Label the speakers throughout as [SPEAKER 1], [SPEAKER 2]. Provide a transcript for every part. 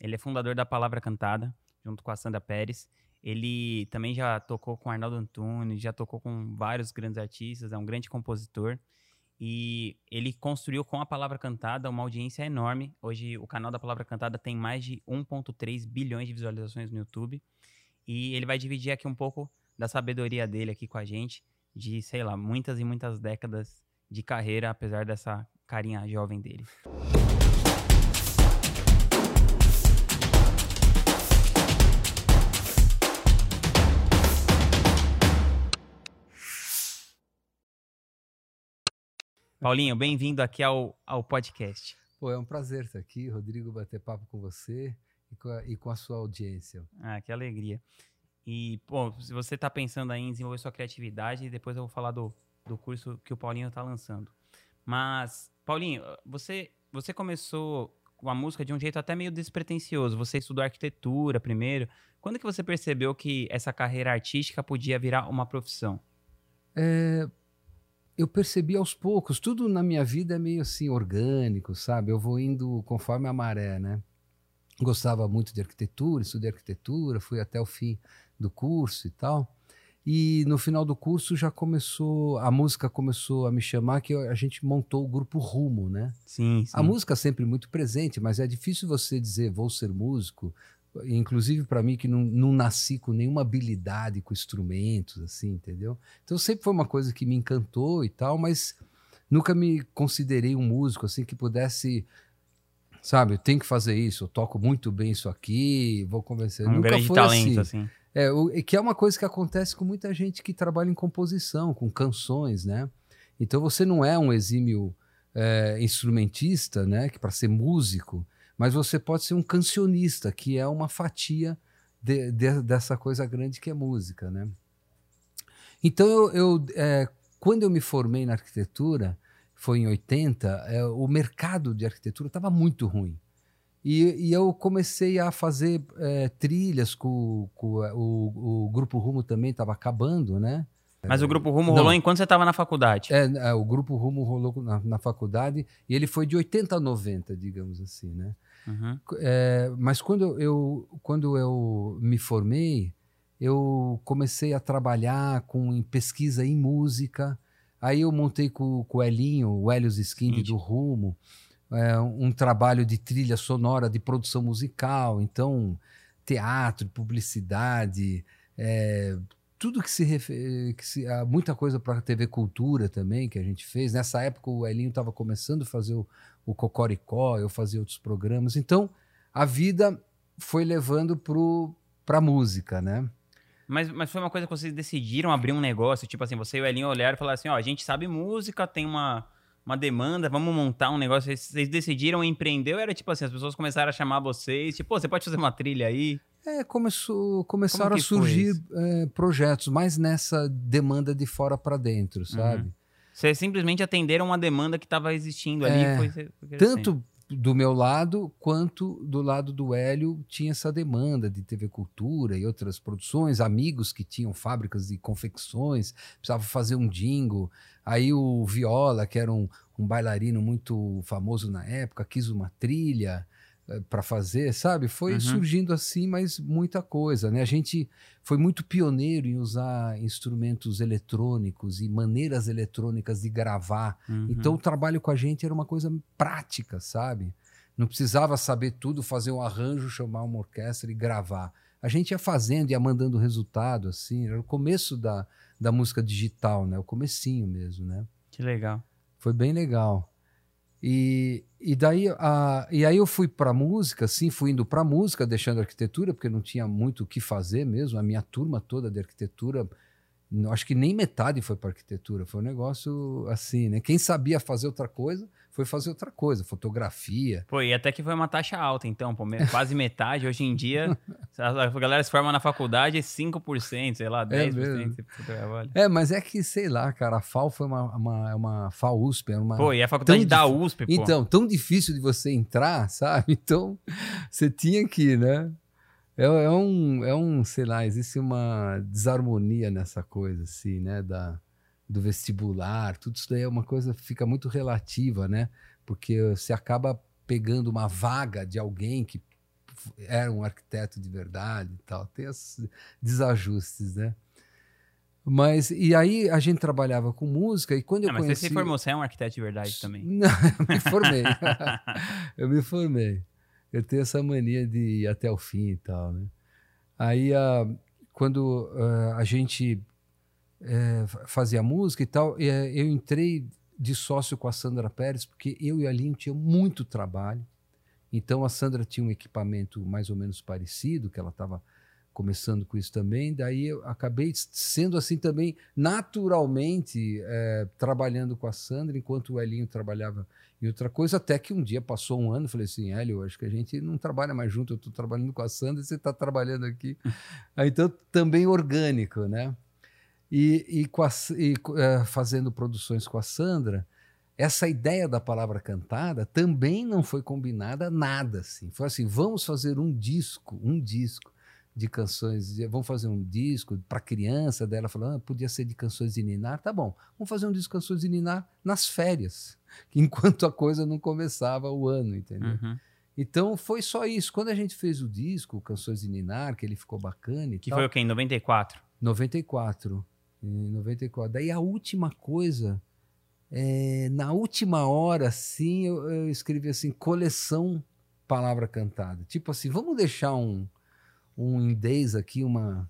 [SPEAKER 1] Ele é fundador da Palavra Cantada, junto com a Sandra Pérez. Ele também já tocou com Arnaldo Antunes, já tocou com vários grandes artistas, é um grande compositor. E ele construiu com a Palavra Cantada uma audiência enorme. Hoje o canal da Palavra Cantada tem mais de 1.3 bilhões de visualizações no YouTube. E ele vai dividir aqui um pouco da sabedoria dele aqui com a gente, de, sei lá, muitas e muitas décadas de carreira, apesar dessa carinha jovem dele. Paulinho, bem-vindo aqui ao, ao podcast.
[SPEAKER 2] Pô, é um prazer estar aqui, Rodrigo, bater papo com você e com a, e com a sua audiência.
[SPEAKER 1] Ah, que alegria. E, pô, se você está pensando aí em desenvolver sua criatividade, depois eu vou falar do, do curso que o Paulinho está lançando. Mas, Paulinho, você, você começou com a música de um jeito até meio despretensioso. Você estudou arquitetura primeiro. Quando que você percebeu que essa carreira artística podia virar uma profissão?
[SPEAKER 2] É, eu percebi aos poucos, tudo na minha vida é meio assim orgânico, sabe? Eu vou indo conforme a maré, né? Gostava muito de arquitetura, estudei arquitetura, fui até o fim do curso e tal. E no final do curso já começou, a música começou a me chamar, que a gente montou o grupo Rumo, né?
[SPEAKER 1] Sim, sim.
[SPEAKER 2] A música sempre muito presente, mas é difícil você dizer vou ser músico, inclusive para mim que não, não, nasci com nenhuma habilidade com instrumentos, assim, entendeu? Então sempre foi uma coisa que me encantou e tal, mas nunca me considerei um músico assim que pudesse, sabe, eu tenho que fazer isso, eu toco muito bem isso aqui, vou convencer.
[SPEAKER 1] Um
[SPEAKER 2] nunca
[SPEAKER 1] grande
[SPEAKER 2] foi
[SPEAKER 1] talento,
[SPEAKER 2] assim.
[SPEAKER 1] assim.
[SPEAKER 2] É, o, que é uma coisa que acontece com muita gente que trabalha em composição, com canções, né? Então você não é um exímio é, instrumentista, né? Que para ser músico mas você pode ser um cancionista, que é uma fatia de, de, dessa coisa grande que é música, né? Então, eu, eu é, quando eu me formei na arquitetura, foi em 80, é, o mercado de arquitetura estava muito ruim. E, e, eu comecei a fazer é, trilhas com, com o, o, Grupo Rumo também estava acabando, né?
[SPEAKER 1] Mas o Grupo Rumo rolou Não. enquanto você estava na faculdade?
[SPEAKER 2] É, é, o Grupo Rumo rolou na, na, faculdade e ele foi de 80 a 90, digamos assim, né? Uhum. É, mas quando eu, quando eu me formei, eu comecei a trabalhar com em pesquisa em música. Aí eu montei com, com o Elinho, o Helios Skindi do Rumo, é, um trabalho de trilha sonora, de produção musical. Então, teatro, publicidade, é, tudo que se, refere, que se muita coisa para a TV Cultura também que a gente fez. Nessa época o Elinho estava começando a fazer o, o Cocoricó, eu fazia outros programas. Então, a vida foi levando para a música, né?
[SPEAKER 1] Mas, mas foi uma coisa que vocês decidiram abrir um negócio, tipo assim, você e o Elinho olharam e falaram assim, ó, a gente sabe música, tem uma, uma demanda, vamos montar um negócio. Vocês decidiram empreender ou era tipo assim, as pessoas começaram a chamar vocês, tipo, você pode fazer uma trilha aí?
[SPEAKER 2] É, começou, começaram a surgir é, projetos, mais nessa demanda de fora para dentro, sabe? Uhum.
[SPEAKER 1] Vocês simplesmente atenderam uma demanda que estava existindo ali.
[SPEAKER 2] É,
[SPEAKER 1] foi,
[SPEAKER 2] foi tanto do meu lado quanto do lado do Hélio tinha essa demanda de TV Cultura e outras produções, amigos que tinham fábricas de confecções, precisavam fazer um jingle. Aí o Viola, que era um, um bailarino muito famoso na época, quis uma trilha. Para fazer, sabe? Foi uhum. surgindo assim, mas muita coisa, né? A gente foi muito pioneiro em usar instrumentos eletrônicos e maneiras eletrônicas de gravar. Uhum. Então o trabalho com a gente era uma coisa prática, sabe? Não precisava saber tudo, fazer um arranjo, chamar uma orquestra e gravar. A gente ia fazendo, ia mandando resultado, assim. Era o começo da, da música digital, né? O comecinho mesmo, né?
[SPEAKER 1] Que legal.
[SPEAKER 2] Foi bem legal. E, e daí a, e aí eu fui para música, sim, fui indo para música, deixando arquitetura, porque não tinha muito o que fazer mesmo. A minha turma toda de arquitetura acho que nem metade foi para arquitetura, foi um negócio assim, né? Quem sabia fazer outra coisa foi fazer outra coisa, fotografia.
[SPEAKER 1] Pô, e até que foi uma taxa alta, então, pô, quase metade. Hoje em dia, a galera se forma na faculdade 5%, sei lá, 10%
[SPEAKER 2] é, é, mas é que, sei lá, cara, a FAO foi uma, uma, uma FAO USP, uma...
[SPEAKER 1] Pô, e a faculdade da USP, pô.
[SPEAKER 2] Então, tão difícil de você entrar, sabe? Então, você tinha que, né? É, é, um, é um, sei lá, existe uma desarmonia nessa coisa, assim, né? Da, do vestibular, tudo isso daí é uma coisa fica muito relativa, né? Porque você acaba pegando uma vaga de alguém que era um arquiteto de verdade e tal. Tem esses desajustes, né? Mas, e aí a gente trabalhava com música e quando eu
[SPEAKER 1] mas
[SPEAKER 2] conheci...
[SPEAKER 1] você se formou, você é um arquiteto de verdade também.
[SPEAKER 2] Não, eu me formei. eu me formei. Eu tenho essa mania de ir até o fim e tal, né? Aí, uh, quando uh, a gente uh, fazia música e tal, eh, eu entrei de sócio com a Sandra Pérez, porque eu e a Aline tinha muito trabalho. Então, a Sandra tinha um equipamento mais ou menos parecido, que ela estava começando com isso também. Daí eu acabei sendo assim também, naturalmente, é, trabalhando com a Sandra, enquanto o Elinho trabalhava em outra coisa. Até que um dia passou um ano, falei assim: Hélio, acho que a gente não trabalha mais junto, eu estou trabalhando com a Sandra e você está trabalhando aqui. então, também orgânico, né? E, e, a, e é, fazendo produções com a Sandra essa ideia da palavra cantada também não foi combinada nada assim. Foi assim, vamos fazer um disco, um disco de canções, vamos fazer um disco para criança dela, falando, ah, podia ser de canções de Ninar, tá bom, vamos fazer um disco de canções de Ninar nas férias, enquanto a coisa não começava o ano, entendeu?
[SPEAKER 1] Uhum.
[SPEAKER 2] Então foi só isso. Quando a gente fez o disco, Canções de Ninar, que ele ficou bacana e
[SPEAKER 1] Que
[SPEAKER 2] tal,
[SPEAKER 1] foi o quê? Em 94?
[SPEAKER 2] 94. Em 94. Daí a última coisa, é, na última hora, assim, eu, eu escrevi assim, coleção palavra cantada. Tipo assim, vamos deixar um, um indês aqui, uma,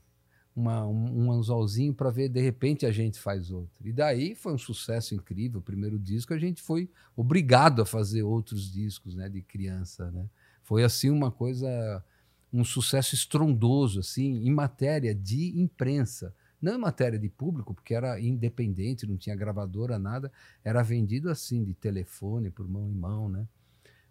[SPEAKER 2] uma, um, um anzolzinho para ver, de repente a gente faz outro. E daí foi um sucesso incrível. O primeiro disco a gente foi obrigado a fazer outros discos né, de criança. Né? Foi assim uma coisa, um sucesso estrondoso assim, em matéria de imprensa. Não em matéria de público, porque era independente, não tinha gravadora, nada. Era vendido assim, de telefone, por mão em mão, né?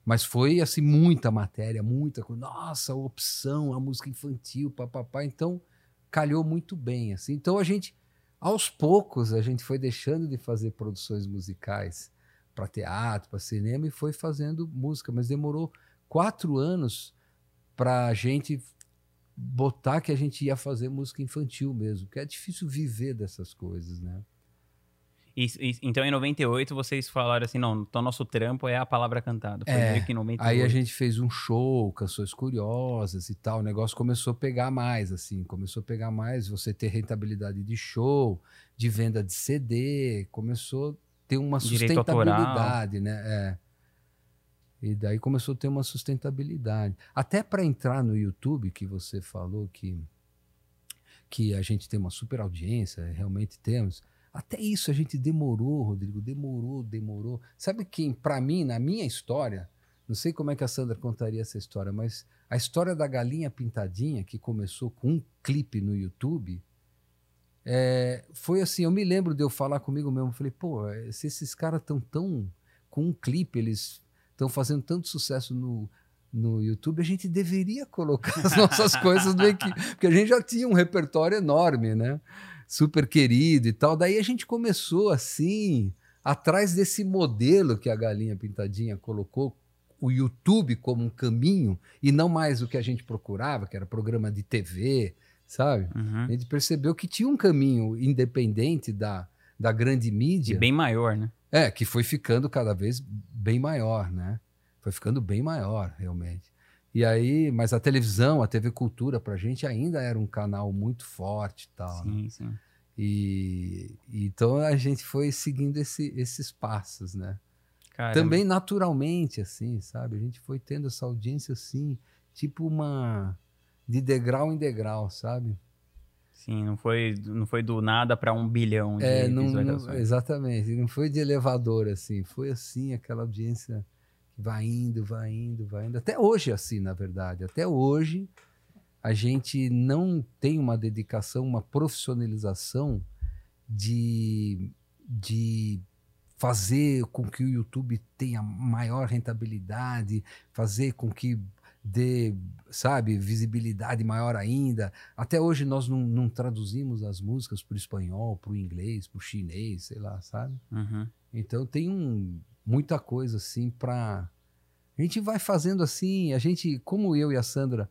[SPEAKER 2] Mas foi assim muita matéria, muita coisa. Nossa, opção, a música infantil, papapá. Então calhou muito bem assim. Então a gente aos poucos a gente foi deixando de fazer produções musicais para teatro, para cinema e foi fazendo música, mas demorou quatro anos para a gente botar que a gente ia fazer música infantil mesmo, que é difícil viver dessas coisas, né?
[SPEAKER 1] E, e, então, em 98, vocês falaram assim, não, então nosso trampo é a palavra cantada. Foi
[SPEAKER 2] É,
[SPEAKER 1] meio que em 98.
[SPEAKER 2] Aí a gente fez um show, canções curiosas e tal. O negócio começou a pegar mais, assim, começou a pegar mais. Você ter rentabilidade de show, de venda de CD, começou a ter uma
[SPEAKER 1] Direito autoral.
[SPEAKER 2] sustentabilidade, né? É. E daí começou a ter uma sustentabilidade. Até para entrar no YouTube, que você falou que, que a gente tem uma super audiência, realmente temos. Até isso a gente demorou, Rodrigo, demorou, demorou. Sabe quem, para mim, na minha história, não sei como é que a Sandra contaria essa história, mas a história da galinha pintadinha, que começou com um clipe no YouTube, é, foi assim, eu me lembro de eu falar comigo mesmo, falei, pô, é, se esses caras estão tão com um clipe, eles estão fazendo tanto sucesso no, no YouTube, a gente deveria colocar as nossas coisas no equipe, porque a gente já tinha um repertório enorme, né? Super querido e tal. Daí a gente começou assim, atrás desse modelo que a Galinha Pintadinha colocou, o YouTube como um caminho e não mais o que a gente procurava, que era programa de TV, sabe?
[SPEAKER 1] Uhum.
[SPEAKER 2] A gente percebeu que tinha um caminho independente da, da grande
[SPEAKER 1] E
[SPEAKER 2] mídia.
[SPEAKER 1] bem maior, né?
[SPEAKER 2] É, que foi ficando cada vez bem maior, né? Foi ficando bem maior, realmente. E aí, mas a televisão, a TV Cultura, pra gente ainda era um canal muito forte e tal. né?
[SPEAKER 1] Sim, sim.
[SPEAKER 2] E, e então a gente foi seguindo esse- esses passos, né?
[SPEAKER 1] Caramba.
[SPEAKER 2] Também naturalmente, assim, sabe? A gente foi tendo essa audiência assim, tipo uma. de degrau em degrau, sabe?
[SPEAKER 1] Sim, não foi, não foi do nada para um bilhão de
[SPEAKER 2] É, não, não- exatamente. Não foi de elevador, assim. Foi assim, aquela audiência que vai indo, vai indo, vai indo. Até hoje, assim, na verdade. Até hoje, a gente não tem uma dedicação, uma profissionalização de, de fazer com que o YouTube tenha maior rentabilidade, fazer com que dê, sabe, visibilidade maior ainda. Até hoje nós não, não traduzimos as músicas para o espanhol, para o inglês, para o chinês, sei lá, sabe?
[SPEAKER 1] Uhum.
[SPEAKER 2] Então tem um, muita coisa assim para a gente vai fazendo assim, a gente, como eu e a Sandra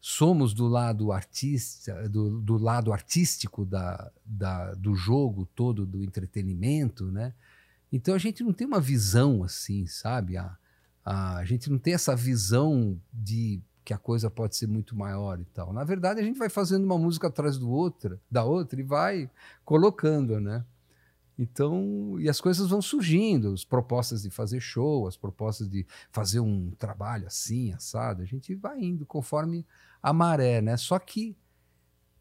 [SPEAKER 2] somos do lado artista, do, do lado artístico da, da, do jogo todo, do entretenimento, né? Então a gente não tem uma visão assim, sabe? A, a, gente não tem essa visão de que a coisa pode ser muito maior e tal. Na verdade, a gente vai fazendo uma música atrás do outra, da outra e vai colocando, né? Então, e as coisas vão surgindo, as propostas de fazer show, as propostas de fazer um trabalho assim, assado, a gente vai indo conforme a maré, né? Só que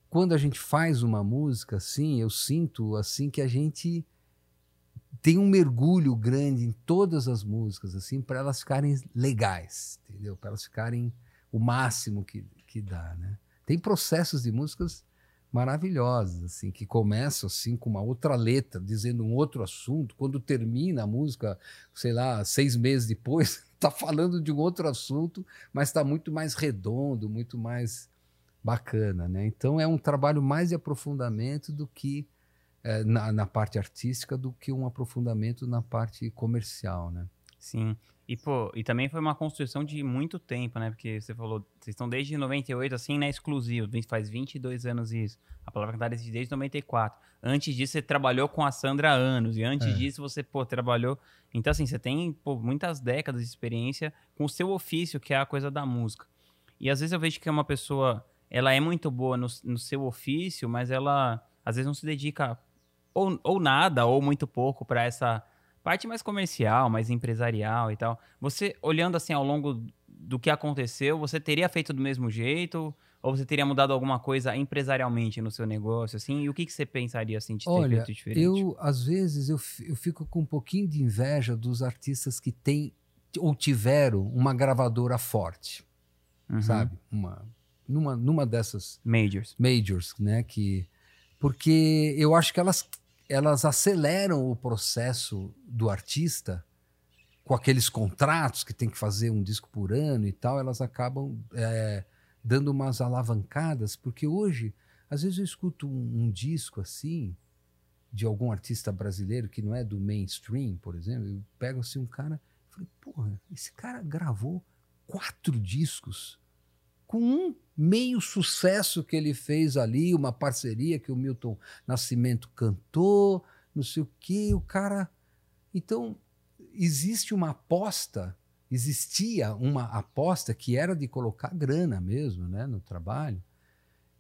[SPEAKER 2] quando a gente faz uma música assim, eu sinto assim que a gente tem um mergulho grande em todas as músicas assim para elas ficarem legais, entendeu? Para elas ficarem o máximo que, que dá, né? Tem processos de músicas maravilhosas, assim, que começam assim com uma outra letra, dizendo um outro assunto. Quando termina a música, sei lá, seis meses depois, está falando de um outro assunto, mas está muito mais redondo, muito mais bacana, né? Então é um trabalho mais de aprofundamento do que é, na, na parte artística do que um aprofundamento na parte comercial, né?
[SPEAKER 1] Sim. E, pô, e também foi uma construção de muito tempo, né? Porque você falou, vocês estão desde 98, assim, né, exclusivo. Faz 22 anos isso. A palavra cantada existe desde 94. Antes disso, você trabalhou com a Sandra há anos. E antes é. disso, você, pô, trabalhou. Então, assim, você tem, pô, muitas décadas de experiência com o seu ofício, que é a coisa da música. E às vezes eu vejo que uma pessoa, ela é muito boa no, no seu ofício, mas ela, às vezes, não se dedica ou, ou nada, ou muito pouco para essa parte mais comercial, mais empresarial e tal. Você, olhando assim ao longo do que aconteceu, você teria feito do mesmo jeito? Ou você teria mudado alguma coisa empresarialmente no seu negócio, assim? E o que, que você pensaria, assim, de ter
[SPEAKER 2] Olha,
[SPEAKER 1] feito diferente?
[SPEAKER 2] eu, às vezes, eu, eu fico com um pouquinho de inveja dos artistas que têm ou tiveram uma gravadora forte, uhum. sabe? Uma, numa, numa dessas...
[SPEAKER 1] Majors.
[SPEAKER 2] Majors, né? Que, porque eu acho que elas elas aceleram o processo do artista com aqueles contratos que tem que fazer um disco por ano e tal, elas acabam é, dando umas alavancadas, porque hoje, às vezes eu escuto um, um, disco assim, de algum artista brasileiro que não é do mainstream, por exemplo, eu pego assim um cara, falei, porra, esse cara gravou quatro discos com um meio sucesso que ele fez ali, uma parceria que o Milton Nascimento cantou, não sei o que, o cara. Então, existe uma aposta, existia uma aposta que era de colocar grana mesmo né, no trabalho.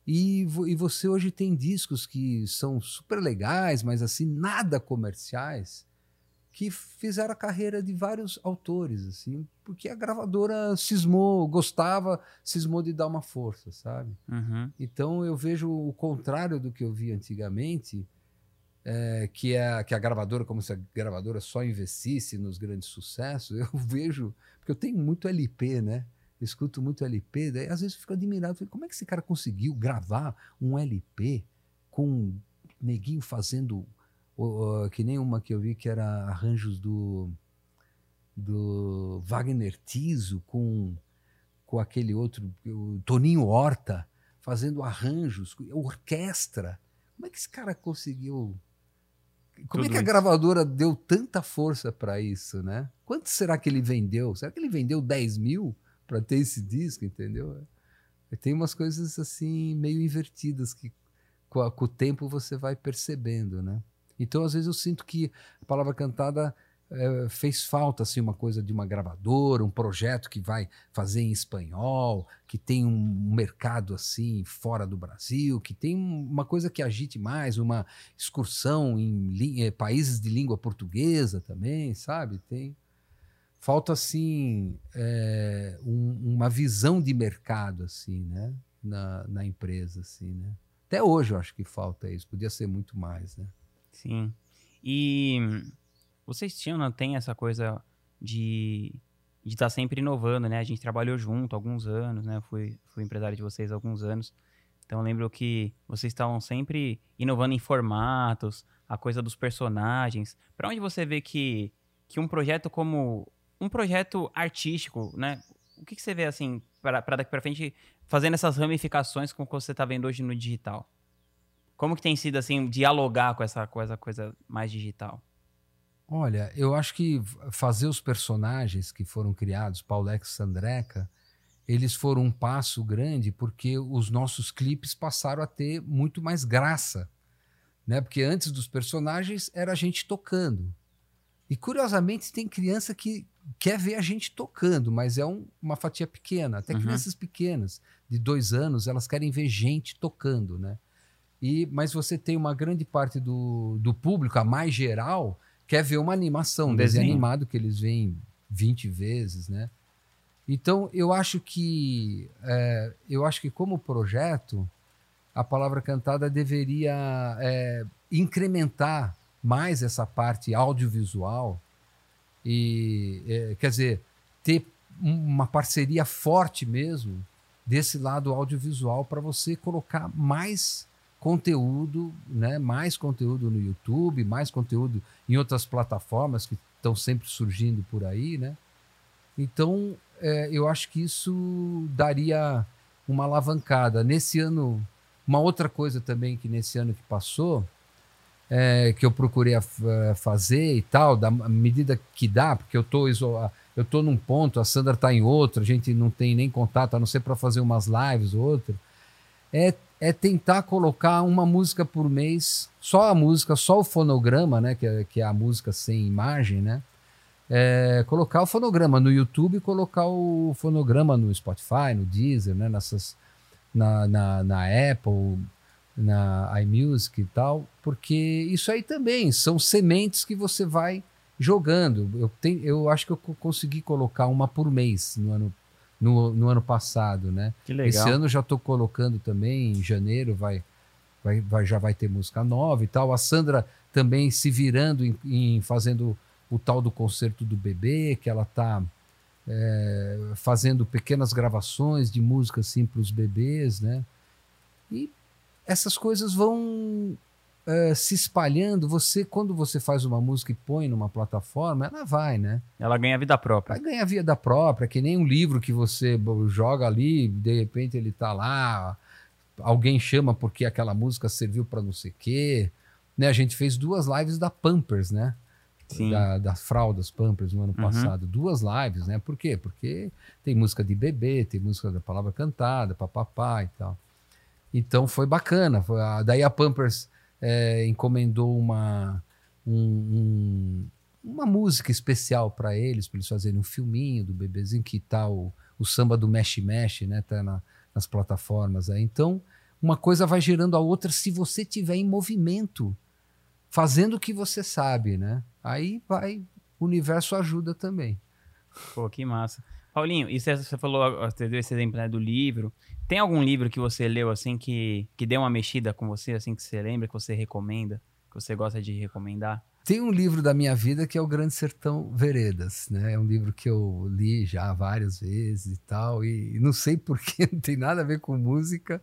[SPEAKER 2] E, e você hoje tem discos que são super legais, mas assim, nada comerciais que fizeram a carreira de vários autores, assim, porque a gravadora cismou, gostava, cismou de dar uma força, sabe?
[SPEAKER 1] Uhum.
[SPEAKER 2] Então eu vejo o contrário do que eu vi antigamente, é, que é que a gravadora, como se a gravadora só investisse nos grandes sucessos. Eu vejo, porque eu tenho muito LP, né? Eu escuto muito LP, daí às vezes eu fico admirado, falei, como é que esse cara conseguiu gravar um LP com um neguinho fazendo que nem uma que eu vi que era arranjos do, do Wagner Tiso com, com aquele outro, o Toninho Horta, fazendo arranjos, orquestra. Como é que esse cara conseguiu? Como Tudo é que a gravadora deu tanta força para isso, né? Quanto será que ele vendeu? Será que ele vendeu 10 mil para ter esse disco, entendeu? Tem umas coisas assim meio invertidas que com o tempo você vai percebendo, né? Então, às vezes, eu sinto que a palavra cantada é, fez falta assim uma coisa de uma gravadora, um projeto que vai fazer em espanhol, que tem um mercado assim fora do Brasil, que tem uma coisa que agite mais, uma excursão em eh, países de língua portuguesa também, sabe? Tem falta assim é, um, uma visão de mercado assim, né? Na, na empresa assim, né? Até hoje eu acho que falta isso, podia ser muito mais, né?
[SPEAKER 1] Sim. E vocês tinham, não tem essa coisa de de estar tá sempre inovando, né? A gente trabalhou junto alguns anos, né? Eu fui, fui empresário de vocês alguns anos. Então eu lembro que vocês estavam sempre inovando em formatos, a coisa dos personagens. Para onde você vê que, que um projeto como um projeto artístico, né? O que, que você vê assim para daqui para frente fazendo essas ramificações com o que você está vendo hoje no digital? Como que tem sido assim dialogar com essa, com essa coisa mais digital?
[SPEAKER 2] Olha, eu acho que fazer os personagens que foram criados, Paulex e Sandreca, eles foram um passo grande porque os nossos clipes passaram a ter muito mais graça, né? Porque antes dos personagens era a gente tocando. E curiosamente tem criança que quer ver a gente tocando, mas é um, uma fatia pequena. Até
[SPEAKER 1] Uhum.
[SPEAKER 2] crianças pequenas, de dois anos, elas querem ver gente tocando, né? E, mas você tem uma grande parte do, do público, a mais geral, quer ver uma animação,
[SPEAKER 1] Um
[SPEAKER 2] desenho
[SPEAKER 1] desenho.
[SPEAKER 2] animado que eles veem 20 vezes, né? Então, eu acho que é, eu acho que como projeto, a palavra cantada deveria é, incrementar mais essa parte audiovisual e é, quer dizer ter um- uma parceria forte mesmo desse lado audiovisual para você colocar mais conteúdo, né? Mais conteúdo no YouTube, mais conteúdo em outras plataformas que estão sempre surgindo por aí, né? Então, é, eu acho que isso daria uma alavancada. Nesse ano, uma outra coisa também que nesse ano que passou, é, que eu procurei a- a fazer e tal, da medida que dá, porque eu isolado, eu tô num ponto, a Sandra tá em outro, a gente não tem nem contato, a não ser para fazer umas lives ou outra, é, é tentar colocar uma música por mês, só a música, só o fonograma, né, que é, que é a música sem imagem, né, é, colocar o fonograma no YouTube colocar o fonograma no Spotify, no Deezer, né, nessas, na, na, na Apple, na iMusic e tal, porque isso aí também são sementes que você vai jogando. Eu, tenho, eu acho que eu co- consegui colocar uma por mês no ano, no, no ano passado, né?
[SPEAKER 1] Que legal.
[SPEAKER 2] Esse ano já estou colocando também, em janeiro vai, vai, vai- já vai ter música nova e tal. A Sandra também se virando em, em fazendo o tal do concerto do bebê, que ela está fazendo pequenas gravações de música assim para os bebês, né? E essas coisas vão eh, se espalhando. Você, quando você faz uma música e põe numa plataforma, ela vai, né?
[SPEAKER 1] Ela ganha vida própria.
[SPEAKER 2] Vai ganhar vida própria, que nem um livro que você joga ali, de repente ele tá lá, alguém chama porque aquela música serviu para não sei o quê. Né? A gente fez duas lives da Pampers, né?
[SPEAKER 1] Sim.
[SPEAKER 2] Da, das fraldas Pampers no ano
[SPEAKER 1] Uhum.
[SPEAKER 2] passado. Duas lives, né? Por quê? Porque tem música de bebê, tem música da palavra cantada, papapá e tal. Então foi bacana. Foi a- daí a Pampers eh, encomendou uma, um- um- uma música especial para eles, para eles fazerem um filminho do bebezinho que tá o, o samba do Mexe Mexe, né? Tá na- nas plataformas aí. Então, uma coisa vai gerando a outra se você tiver em movimento, fazendo o que você sabe, né? Aí vai, o universo ajuda também.
[SPEAKER 1] Pô, que massa. Paulinho, e você falou, você deu esse exemplo né, do livro. Tem algum livro que você leu assim que, que deu uma mexida com você, assim, que você lembra, que você recomenda, que você gosta de recomendar?
[SPEAKER 2] Tem um livro da minha vida que é o Grande Sertão Veredas, né? É um livro que eu li já várias vezes e tal, e não sei porquê, não tem nada a ver com música,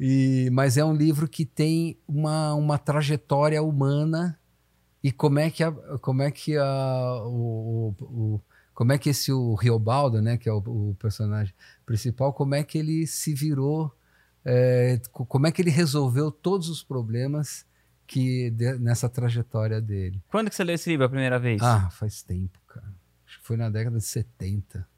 [SPEAKER 2] e, mas é um livro que tem uma, uma trajetória humana e como é que, a, como é que a, o- o- como é que esse o Riobaldo, né, que é o, o personagem principal, como é que ele se virou, é, co- como é que ele resolveu todos os problemas que de- nessa trajetória dele.
[SPEAKER 1] Quando que você leu esse livro a primeira vez?
[SPEAKER 2] Ah, faz tempo, cara. Acho que foi na década de 70.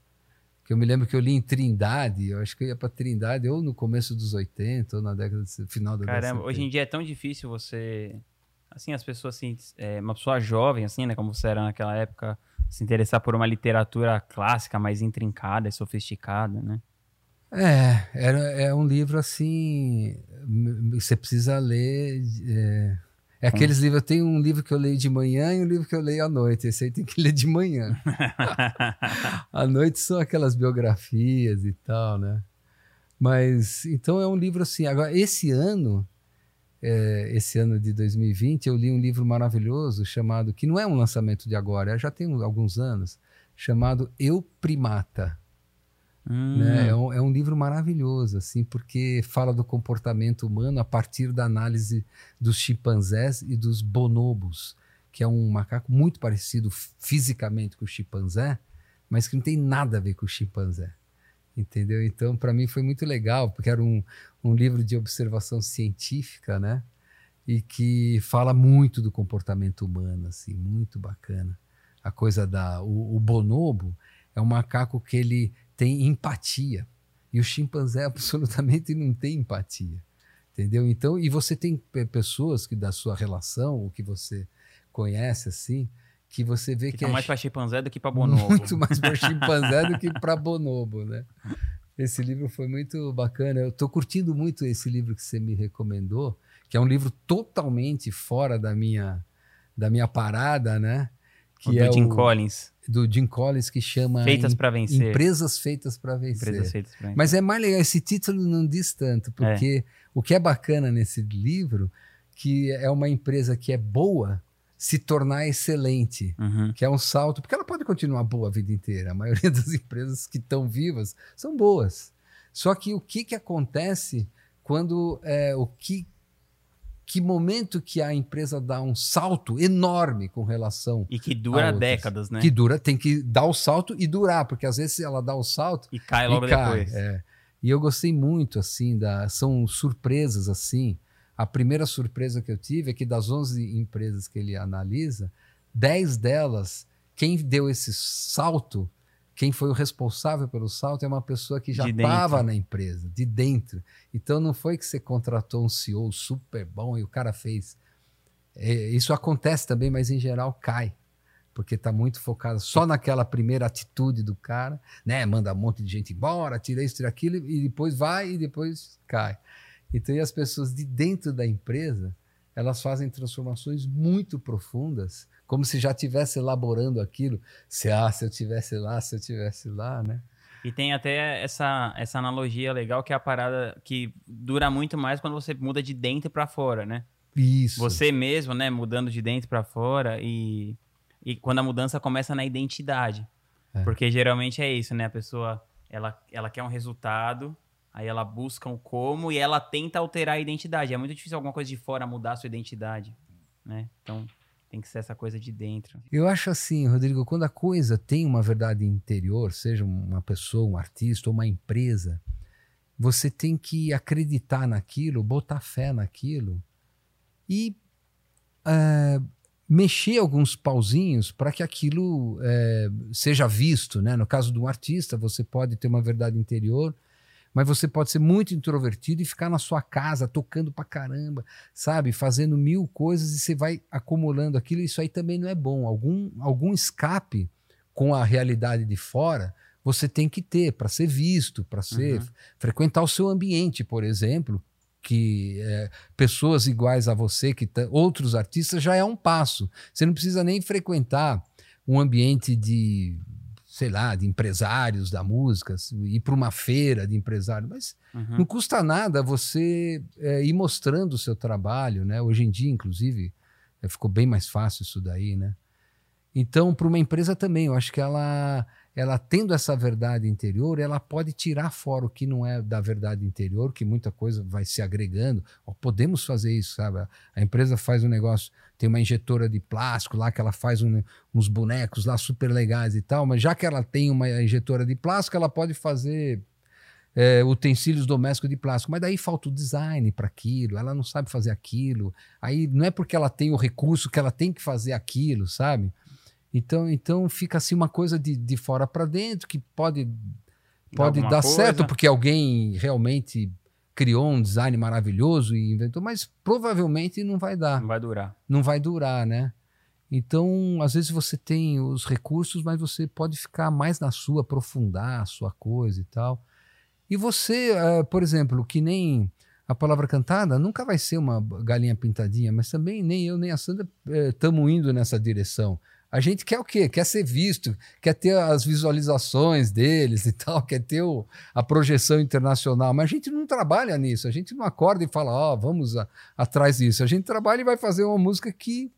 [SPEAKER 2] Que eu me lembro que eu li em Trindade, eu acho que eu ia para Trindade ou no começo dos 80 ou na década de, final da década de
[SPEAKER 1] Caramba, hoje
[SPEAKER 2] 70.
[SPEAKER 1] em dia é tão difícil você. Assim, as pessoas, assim, é, uma pessoa jovem, assim, né, como você era naquela época, se interessar por uma literatura clássica, mais intrincada e sofisticada, né?
[SPEAKER 2] É, era, é um livro assim. Você precisa ler. É, é aqueles livros. Tem um livro que eu leio de manhã e um livro que eu leio à noite. Esse aí tem que ler de manhã. À noite são aquelas biografias e tal, né? Mas então é um livro assim. Agora, esse ano, é, esse ano de 2020, eu li um livro maravilhoso chamado, que não é um lançamento de agora, já tem uns- alguns anos, chamado Eu Primata.
[SPEAKER 1] Hum,
[SPEAKER 2] né? É, um, é um livro maravilhoso, assim, porque fala do comportamento humano a partir da análise dos chimpanzés e dos bonobos, que é um macaco muito parecido fisicamente com o chimpanzé, mas que não tem nada a ver com o chimpanzé. Entendeu? Então, para mim foi muito legal, porque era um, um livro de observação científica, né? E que fala muito do comportamento humano, assim, muito bacana. A coisa da. O, o bonobo é um macaco que ele tem empatia. E o chimpanzé absolutamente não tem empatia. Entendeu? Então, e você tem pe- pessoas que da sua relação, o que você conhece assim, que você vê que,
[SPEAKER 1] que tá
[SPEAKER 2] é
[SPEAKER 1] mais para chimpanzé do que para bonobo.
[SPEAKER 2] Muito mais para chimpanzé do que para bonobo, né? Esse livro foi muito bacana. Eu estou curtindo muito esse livro que você me recomendou, que é um livro totalmente fora da minha da minha parada, né? Que
[SPEAKER 1] o do
[SPEAKER 2] é
[SPEAKER 1] Jim
[SPEAKER 2] o,
[SPEAKER 1] Collins.
[SPEAKER 2] Do Jim Collins que chama
[SPEAKER 1] Feitas para vencer.
[SPEAKER 2] Empresas feitas para vencer.
[SPEAKER 1] Empresas feitas para vencer.
[SPEAKER 2] Mas é mais legal esse título não diz tanto, porque é. o que é bacana nesse livro que é uma empresa que é boa se tornar excelente,
[SPEAKER 1] uhum.
[SPEAKER 2] que é um salto, porque ela pode continuar boa a vida inteira. A maioria das empresas que estão vivas são boas. Só que o que, que acontece quando é, o que que momento que a empresa dá um salto enorme com relação
[SPEAKER 1] e que dura décadas, né?
[SPEAKER 2] Que dura, tem que dar o salto e durar, porque às vezes ela dá o salto
[SPEAKER 1] e cai logo
[SPEAKER 2] e cai,
[SPEAKER 1] depois.
[SPEAKER 2] É. E eu gostei muito assim da são surpresas assim. A primeira surpresa que eu tive é que das 11 empresas que ele analisa, 10 delas, quem deu esse salto, quem foi o responsável pelo salto é uma pessoa que já estava na empresa, de dentro. Então não foi que você contratou um CEO super bom e o cara fez. É, isso acontece também, mas em geral cai. Porque está muito focado só naquela primeira atitude do cara, né? Manda um monte de gente embora, tira isso, tira aquilo, e depois vai e depois cai. Então, e as pessoas de dentro da empresa, elas fazem transformações muito profundas, como se já estivesse elaborando aquilo. Se, ah, se eu tivesse lá, se eu tivesse lá, né?
[SPEAKER 1] E tem até essa, essa analogia legal que é a parada que dura muito mais quando você muda de dentro para fora, né?
[SPEAKER 2] Isso.
[SPEAKER 1] Você mesmo, né, mudando de dentro para fora e, e quando a mudança começa na identidade. É. Porque geralmente é isso, né? A pessoa, ela, ela quer um resultado Aí ela busca o como e ela tenta alterar a identidade. É muito difícil alguma coisa de fora mudar a sua identidade, né? Então tem que ser essa coisa de dentro.
[SPEAKER 2] Eu acho assim, Rodrigo, quando a coisa tem uma verdade interior, seja uma pessoa, um artista ou uma empresa, você tem que acreditar naquilo, botar fé naquilo e uh, mexer alguns pauzinhos para que aquilo uh, seja visto. Né? No caso de um artista, você pode ter uma verdade interior mas você pode ser muito introvertido e ficar na sua casa tocando pra caramba, sabe? Fazendo mil coisas e você vai acumulando aquilo. Isso aí também não é bom. Algum, algum escape com a realidade de fora você tem que ter para ser visto, para ser uhum. frequentar o seu ambiente, por exemplo, que é, pessoas iguais a você, que outros artistas já é um passo. Você não precisa nem frequentar um ambiente de sei lá, de empresários da música, ir para uma feira de empresário, mas uhum. não custa nada você é, ir mostrando o seu trabalho, né? Hoje em dia, inclusive, é, ficou bem mais fácil isso daí, né? Então, para uma empresa também, eu acho que ela ela tendo essa verdade interior, ela pode tirar fora o que não é da verdade interior, que muita coisa vai se agregando. Podemos fazer isso, sabe? A empresa faz um negócio, tem uma injetora de plástico lá que ela faz um, uns bonecos lá super legais e tal, mas já que ela tem uma injetora de plástico, ela pode fazer é, utensílios domésticos de plástico, mas daí falta o design para aquilo, ela não sabe fazer aquilo. Aí não é porque ela tem o recurso que ela tem que fazer aquilo, sabe? Então, então fica assim uma coisa de, de fora para dentro que pode, pode dar coisa. certo porque alguém realmente criou um design maravilhoso e inventou, mas provavelmente não vai dar.
[SPEAKER 1] Não vai durar.
[SPEAKER 2] Não vai durar, né? Então, às vezes você tem os recursos, mas você pode ficar mais na sua, aprofundar a sua coisa e tal. E você, uh, por exemplo, que nem a palavra cantada nunca vai ser uma galinha pintadinha, mas também nem eu nem a Sandra estamos uh, indo nessa direção. A gente quer o quê? Quer ser visto, quer ter as visualizações deles e tal, quer ter o, a projeção internacional, mas a gente não trabalha nisso, a gente não acorda e fala, ó, oh, vamos a, atrás disso. A gente trabalha e vai fazer uma música que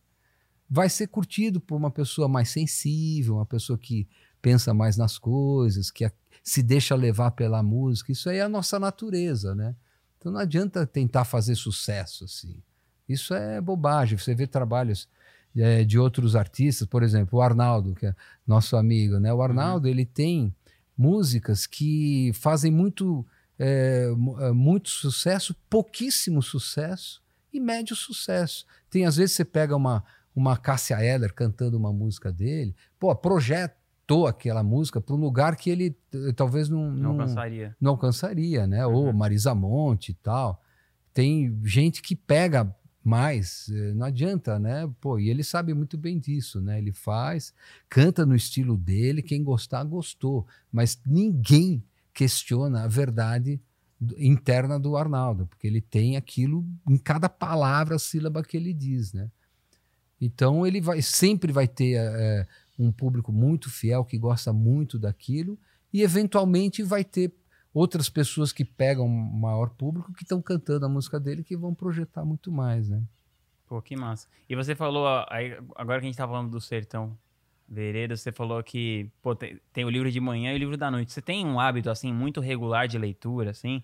[SPEAKER 2] vai ser curtido por uma pessoa mais sensível, uma pessoa que pensa mais nas coisas, que se deixa levar pela música. Isso aí é a nossa natureza, né? Então não adianta tentar fazer sucesso assim. Isso é bobagem. Você vê trabalhos é, de outros artistas, por exemplo, o Arnaldo, que é nosso amigo, né? O uhum. Arnaldo, uhum. ele tem músicas que fazem muito, é, é, muito sucesso, pouquíssimo sucesso e médio sucesso. Tem, às vezes, você pega uma, uma Cássia Eller cantando uma música dele, pô, projetou aquela música para um lugar que ele talvez não,
[SPEAKER 1] não, não alcançaria.
[SPEAKER 2] Não alcançaria, né? Uhum. Ou Marisa Monte e tal. Tem gente que pega Mas eh, não adianta, né? Pô, e ele sabe muito bem disso, né? Ele faz, canta no estilo dele, quem gostar, gostou. Mas ninguém questiona a verdade interna do Arnaldo, porque ele tem aquilo em cada palavra, sílaba que ele diz, né? Então ele vai sempre vai ter é, um público muito fiel que gosta muito daquilo e eventualmente vai ter outras pessoas que pegam maior público que estão cantando a música dele que vão projetar muito mais, né?
[SPEAKER 1] Pô, que massa. E você falou, agora que a gente tá falando do Sertão Vereda, você falou que pô, tem, tem, o livro de manhã e o livro da noite. Você tem um hábito, assim, muito regular de leitura, assim?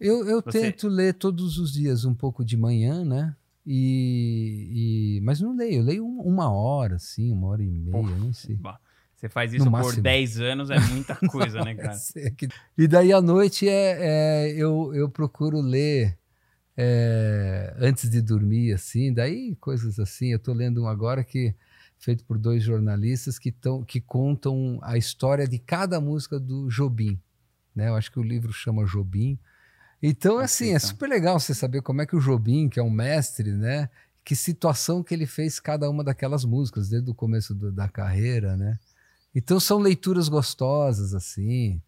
[SPEAKER 2] Eu, eu você... tento ler todos os dias um pouco de manhã, né? E, e... mas não leio, eu leio uma hora, assim, uma hora e meia, Porra, não sei. Bah.
[SPEAKER 1] Você faz isso por 10 anos, é muita coisa, né, cara?
[SPEAKER 2] e daí à noite é, é, eu, eu procuro ler é, antes de dormir, assim, daí coisas assim. Eu estou lendo um agora que feito por dois jornalistas que, tão, que contam a história de cada música do Jobim. Né? Eu acho que o livro chama Jobim. Então, assim, é super legal você saber como é que o Jobim, que é um mestre, né? Que situação que ele fez cada uma daquelas músicas, desde o começo do, da carreira, né? Então são leituras gostosas, assim.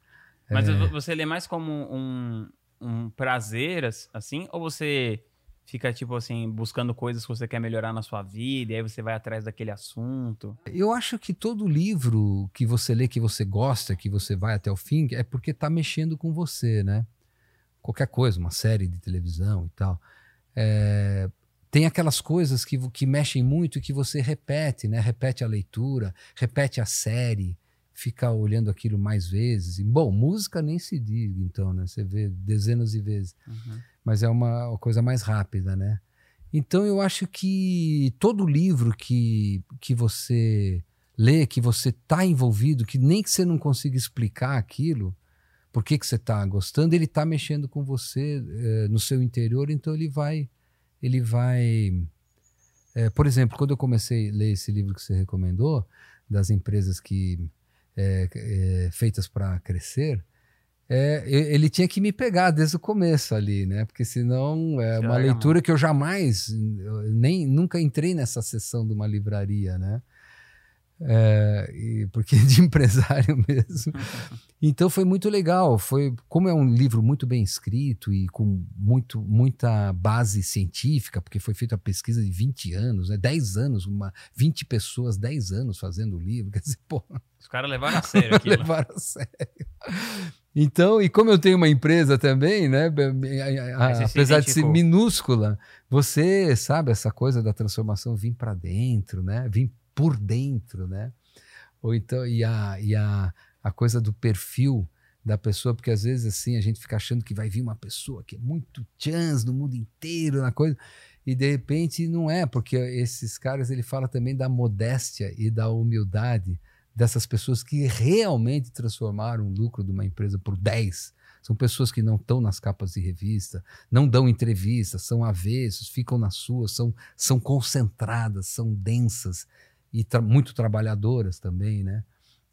[SPEAKER 1] Mas é... você lê mais como um, um prazer, assim, ou você fica, tipo assim, buscando coisas que você quer melhorar na sua vida, e aí você vai atrás daquele assunto?
[SPEAKER 2] Eu acho que todo livro que você lê, que você gosta, que você vai até o fim, é porque está mexendo com você, né? Qualquer coisa, uma série de televisão e tal. É, tem aquelas coisas que, que mexem muito e que você repete, né? Repete a leitura, repete a série, fica olhando aquilo mais vezes. E, bom, música nem se diz, então, né? Você vê dezenas de vezes. Uhum. Mas é uma, uma coisa mais rápida, né? Então eu acho que todo livro que, que você lê, que você está envolvido, que nem que você não consiga explicar aquilo, por que, que você está gostando, ele está mexendo com você é, no seu interior, então ele vai ele vai. É, por exemplo, quando eu comecei a ler esse livro que você recomendou, das empresas que é, é, feitas para crescer, é, ele tinha que me pegar desde o começo ali, né? Porque senão é uma leitura que eu jamais, eu nem nunca entrei nessa sessão de uma livraria, né? É, e, porque de empresário mesmo. Então foi muito legal. Foi como é um livro muito bem escrito e com muito, muita base científica, porque foi feita a pesquisa de 20 anos, né? 10 anos, uma, 20 pessoas, 10 anos fazendo o livro. Quer dizer, pô.
[SPEAKER 1] Os caras levaram a sério aquilo.
[SPEAKER 2] levaram a sério. Então, e como eu tenho uma empresa também, né? apesar de ser minúscula, você sabe essa coisa da transformação vir para dentro, né? Vir por dentro, né? Ou então, e a, e a, a coisa do perfil da pessoa, porque às vezes assim a gente fica achando que vai vir uma pessoa que é muito chance no mundo inteiro, na coisa, e de repente não é, porque esses caras ele fala também da modéstia e da humildade dessas pessoas que realmente transformaram o lucro de uma empresa por 10. São pessoas que não estão nas capas de revista, não dão entrevistas, são avessos, ficam nas suas, são, são concentradas, são densas, e tra muito trabalhadoras também, né?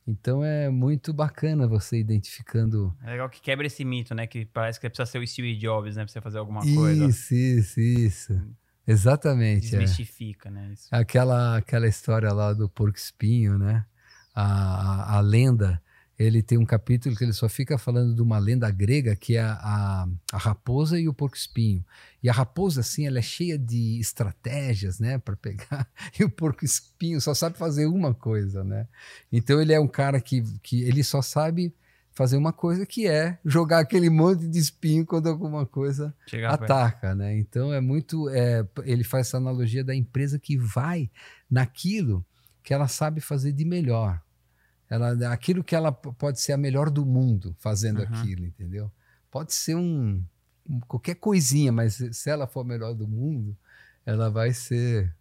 [SPEAKER 2] Então é muito bacana você identificando.
[SPEAKER 1] É legal que quebra esse mito, né? Que parece que precisa ser o Steve Jobs, né? Pra você fazer alguma
[SPEAKER 2] isso,
[SPEAKER 1] coisa.
[SPEAKER 2] Isso, isso, isso. Hum. Exatamente.
[SPEAKER 1] É. Desmistifica,
[SPEAKER 2] é.
[SPEAKER 1] né? Isso.
[SPEAKER 2] Aquela, aquela história lá do porco espinho, né? A, a, a lenda ele tem um capítulo que ele só fica falando de uma lenda grega que é a, a, a raposa e o porco-espinho. E a raposa, assim, ela é cheia de estratégias, né, para pegar, e o porco-espinho só sabe fazer uma coisa, né? Então ele é um cara que, que ele só sabe fazer uma coisa que é jogar aquele monte de espinho quando alguma coisa ataca, né? Então é muito, é, ele faz essa analogia da empresa que vai naquilo que ela sabe fazer de melhor. Ela, aquilo que ela pode ser a melhor do mundo fazendo uhum. aquilo, entendeu? Pode ser um, um, qualquer coisinha, mas se ela for a melhor do mundo, ela vai ser,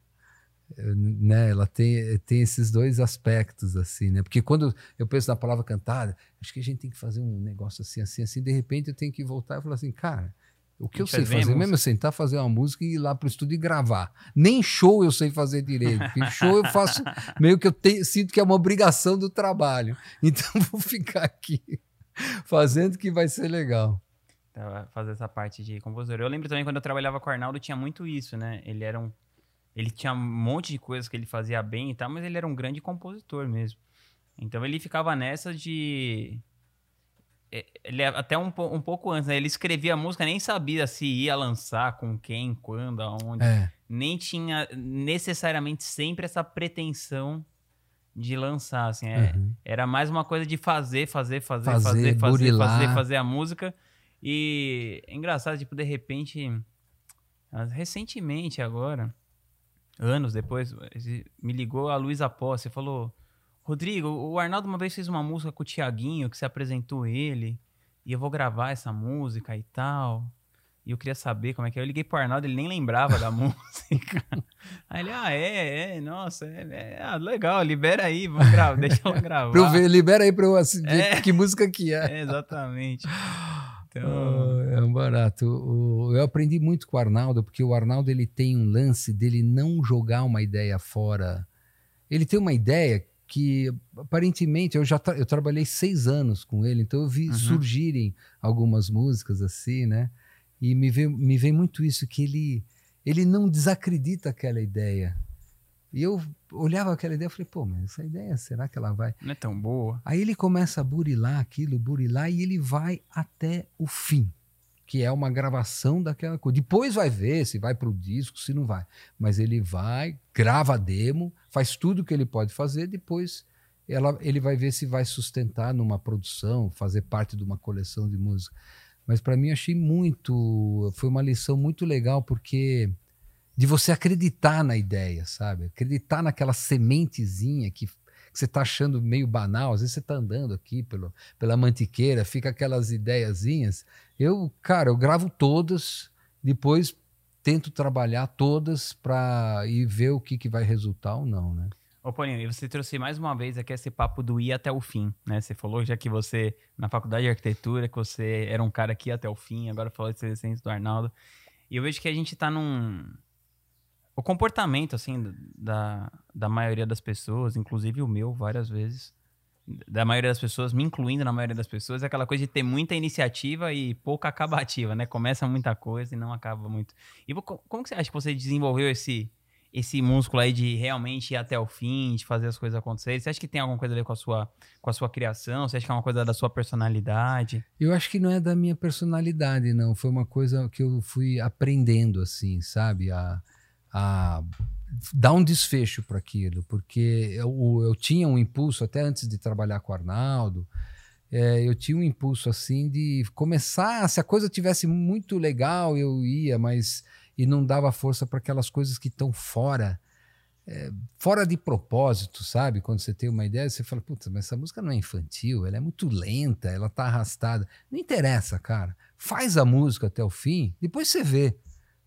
[SPEAKER 2] eh, né? Ela tem, tem esses dois aspectos assim, né? Porque quando eu penso na palavra cantada, acho que a gente tem que fazer um negócio assim, assim, assim. De repente eu tenho que voltar e falar assim, cara, o que eu sei fazer mesmo é sentar, fazer uma música e ir lá pro estúdio e gravar. Nem show eu sei fazer direito. Porque show eu faço meio que eu te, sinto que é uma obrigação do trabalho. Então vou ficar aqui fazendo que vai ser legal.
[SPEAKER 1] Tava fazer essa parte de compositor. Eu lembro também quando eu trabalhava com o Arnaldo, tinha muito isso, né? Ele era um. Ele tinha um monte de coisas que ele fazia bem e tal, mas ele era um grande compositor mesmo. Então ele ficava nessa de. É, Ele até um, um pouco antes, né? Ele escrevia a música, nem sabia se ia lançar, com quem, quando, aonde.
[SPEAKER 2] É.
[SPEAKER 1] Nem tinha necessariamente sempre essa pretensão de lançar, assim. É,
[SPEAKER 2] Uhum.
[SPEAKER 1] era mais uma coisa de fazer, fazer, fazer,
[SPEAKER 2] Fazer,
[SPEAKER 1] fazer, fazer, fazer, fazer a música. E é engraçado, tipo, de repente, recentemente agora, anos depois, me ligou a Luísa Posse e falou: Rodrigo, o Arnaldo uma vez fez uma música com o Tiaguinho, que você apresentou ele, e eu vou gravar essa música e tal. E eu queria saber como é que é. Eu liguei pro Arnaldo, ele nem lembrava da música. Aí ele, ah, é, é, nossa, é, é, ah, legal, libera aí, vamos gravar, deixa ela gravar.
[SPEAKER 2] Eu ver, libera aí pra eu assi- ver
[SPEAKER 1] É.
[SPEAKER 2] que música que é.
[SPEAKER 1] É, exatamente. Então,
[SPEAKER 2] Ah, é um barato. Eu aprendi muito com o Arnaldo, porque o Arnaldo ele tem um lance dele não jogar uma ideia fora. Ele tem uma ideia que, aparentemente, eu já tra- eu trabalhei seis anos com ele, então eu vi
[SPEAKER 1] Uhum.
[SPEAKER 2] surgirem algumas músicas assim, né? E me vem, me vem muito isso, que ele, ele não desacredita aquela ideia. E eu olhava aquela ideia e falei, pô, mas essa ideia, será que ela vai?
[SPEAKER 1] não é tão boa.
[SPEAKER 2] Aí ele começa a burilar aquilo, burilar, e ele vai até o fim, que é uma gravação daquela coisa. Depois vai ver se vai para o disco, se não vai. Mas ele vai, grava a demo, faz tudo que ele pode fazer, depois ela, ele vai ver se vai sustentar numa produção, fazer parte de uma coleção de música. Mas para mim achei muito, foi uma lição muito legal, porque de você acreditar na ideia, sabe? Acreditar naquela sementezinha que que você está achando meio banal, às vezes você está andando aqui pelo, pela mantiqueira, fica aquelas ideiazinhas. Eu, cara, eu gravo todas, depois tento trabalhar todas para ir ver o que, que vai resultar ou não, né?
[SPEAKER 1] Ô, Paulinho, e você trouxe mais uma vez aqui esse papo do ir até o fim, né? Você falou já que você, na faculdade de arquitetura, que você era um cara que ia até o fim, agora falou de essência do Arnaldo. E eu vejo que a gente tá num... O comportamento, assim, da, da maioria das pessoas, inclusive o meu, várias vezes, da maioria das pessoas, me incluindo na maioria das pessoas, é aquela coisa de ter muita iniciativa e pouca acabativa, né? Começa muita coisa e não acaba muito. E como que você acha que você desenvolveu esse, esse músculo aí de realmente ir até o fim, de fazer as coisas acontecerem? Você acha que tem alguma coisa a ver com a sua, com a sua criação? Você acha que é uma coisa da sua personalidade?
[SPEAKER 2] Eu acho que não é da minha personalidade, não. Foi uma coisa que eu fui aprendendo, assim, sabe? A, a dar um desfecho para aquilo, porque eu, eu tinha um impulso, até antes de trabalhar com o Arnaldo, é, eu tinha um impulso, assim, de começar. Se a coisa tivesse muito legal, eu ia, mas. E não dava força para aquelas coisas que estão fora. é, fora de propósito, sabe? Quando você tem uma ideia, você fala, puta, mas essa música não é infantil, ela é muito lenta, ela tá arrastada. Não interessa, cara. Faz a música até o fim, depois você vê.